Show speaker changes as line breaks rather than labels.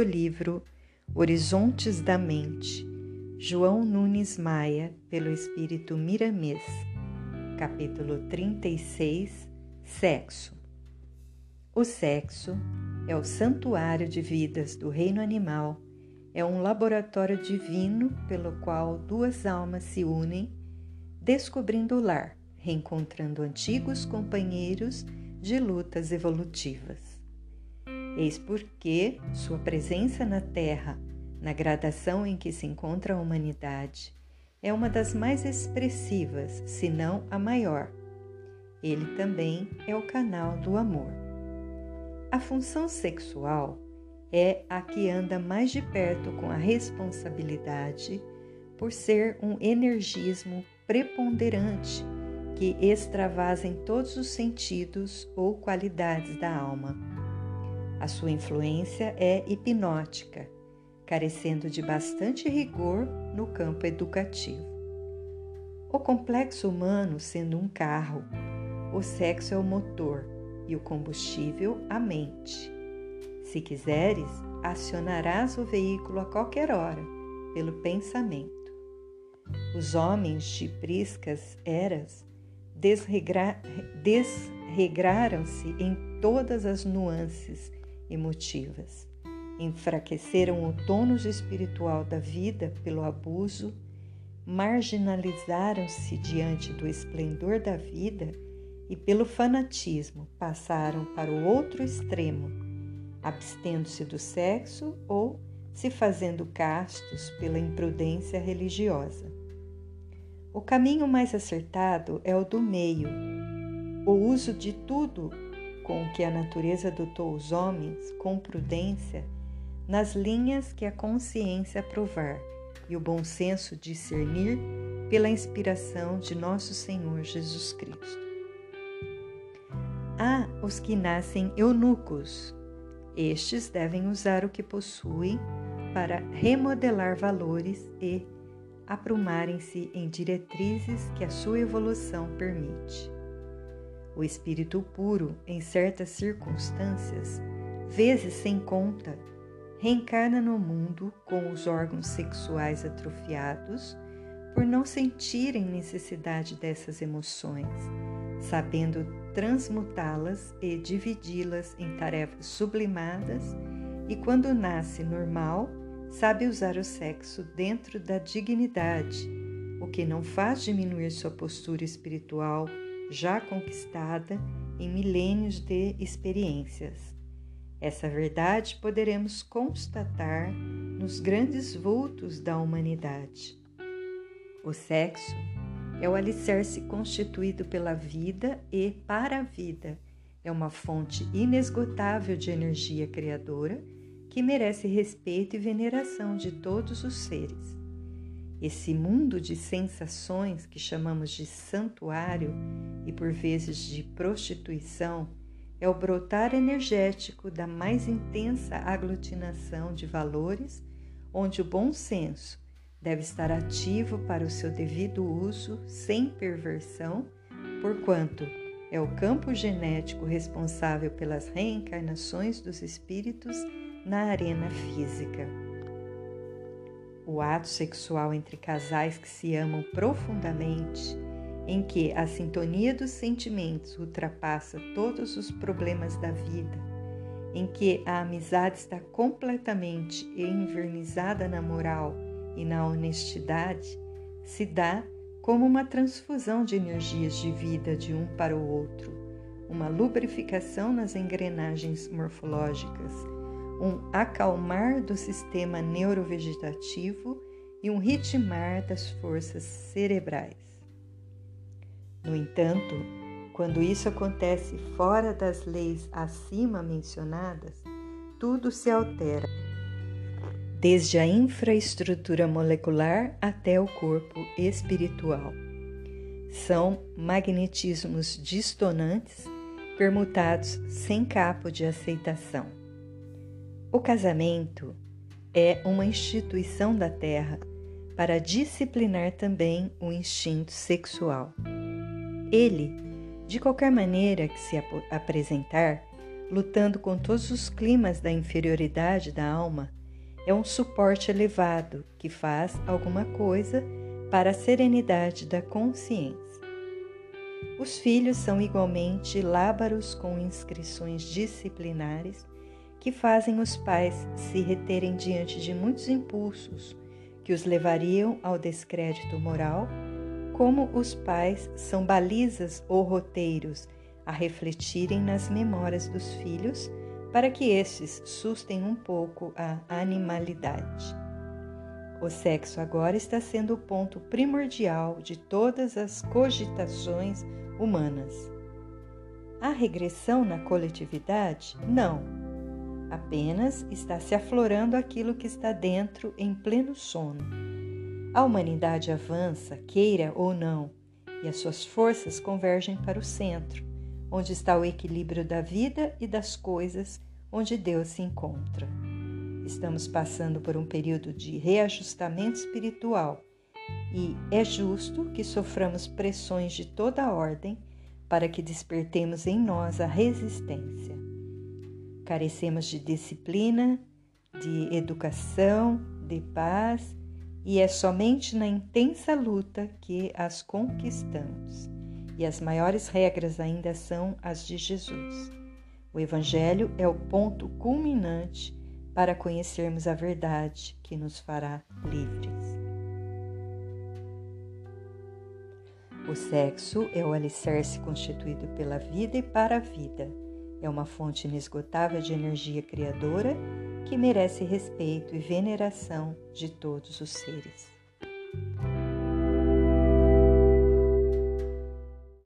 do livro Horizontes da Mente, João Nunes Maia, pelo Espírito Miramês, capítulo 36 Sexo. O sexo é o santuário de vidas do reino animal, é um laboratório divino pelo qual duas almas se unem, descobrindo o lar, reencontrando antigos companheiros de lutas evolutivas. Eis porque sua presença na Terra, na gradação em que se encontra a humanidade, é uma das mais expressivas, se não a maior. Ele também é o canal do amor. A função sexual é a que anda mais de perto com a responsabilidade por ser um energismo preponderante que extravasa em todos os sentidos ou qualidades da alma. A sua influência é hipnótica, carecendo de bastante rigor no campo educativo. O complexo humano sendo um carro, o sexo é o motor e o combustível a mente. Se quiseres, acionarás o veículo a qualquer hora, pelo pensamento. Os homens de priscas eras desregra, desregraram-se em todas as nuances emotivas. Enfraqueceram o tônus espiritual da vida pelo abuso, marginalizaram-se diante do esplendor da vida e, pelo fanatismo, passaram para o outro extremo, abstendo-se do sexo ou se fazendo castos pela imprudência religiosa. O caminho mais acertado é o do meio, o uso de tudo com que a natureza dotou os homens, com prudência, nas linhas que a consciência aprovar e o bom senso discernir pela inspiração de nosso Senhor Jesus Cristo. Há os que nascem eunucos. Estes devem usar o que possuem para remodelar valores e aprumarem-se em diretrizes que a sua evolução permite. O espírito puro, em certas circunstâncias, vezes sem conta, reencarna no mundo com os órgãos sexuais atrofiados por não sentirem necessidade dessas emoções, sabendo transmutá-las e dividi-las em tarefas sublimadas, e quando nasce normal, sabe usar o sexo dentro da dignidade, o que não faz diminuir sua postura espiritual já conquistada em milênios de experiências. Essa verdade poderemos constatar nos grandes vultos da humanidade. O sexo é o alicerce constituído pela vida e para a vida. É uma fonte inesgotável de energia criadora que merece respeito e veneração de todos os seres. Esse mundo de sensações que chamamos de santuário e por vezes de prostituição é o brotar energético da mais intensa aglutinação de valores, onde o bom senso deve estar ativo para o seu devido uso, sem perversão, porquanto é o campo genético responsável pelas reencarnações dos espíritos na arena física. O ato sexual entre casais que se amam profundamente, em que a sintonia dos sentimentos ultrapassa todos os problemas da vida, em que a amizade está completamente envernizada na moral e na honestidade, se dá como uma transfusão de energias de vida de um para o outro, uma lubrificação nas engrenagens morfológicas um acalmar do sistema neurovegetativo e um ritmar das forças cerebrais. No entanto, quando isso acontece fora das leis acima mencionadas, tudo se altera, desde a infraestrutura molecular até o corpo espiritual. São magnetismos distonantes permutados sem capo de aceitação. O casamento é uma instituição da Terra para disciplinar também o instinto sexual. Ele, de qualquer maneira que se ap apresentar, lutando com todos os climas da inferioridade da alma, é um suporte elevado que faz alguma coisa para a serenidade da consciência. Os filhos são igualmente lábaros com inscrições disciplinares que fazem os pais se reterem diante de muitos impulsos que os levariam ao descrédito moral, como os pais são balizas ou roteiros a refletirem nas memórias dos filhos para que estes sustem um pouco a animalidade. O sexo agora está sendo o ponto primordial de todas as cogitações humanas. Há regressão na coletividade? Não. Apenas está se aflorando aquilo que está dentro em pleno sono. A humanidade avança, queira ou não, e as suas forças convergem para o centro, onde está o equilíbrio da vida e das coisas, onde Deus se encontra. Estamos passando por um período de reajustamento espiritual e é justo que soframos pressões de toda ordem para que despertemos em nós a resistência. Carecemos de disciplina, de educação, de paz, e é somente na intensa luta que as conquistamos. E as maiores regras ainda são as de Jesus. O Evangelho é o ponto culminante para conhecermos a verdade que nos fará livres. O sexo é o alicerce constituído pela vida e para a vida. É uma fonte inesgotável de energia criadora que merece respeito e veneração de todos os seres.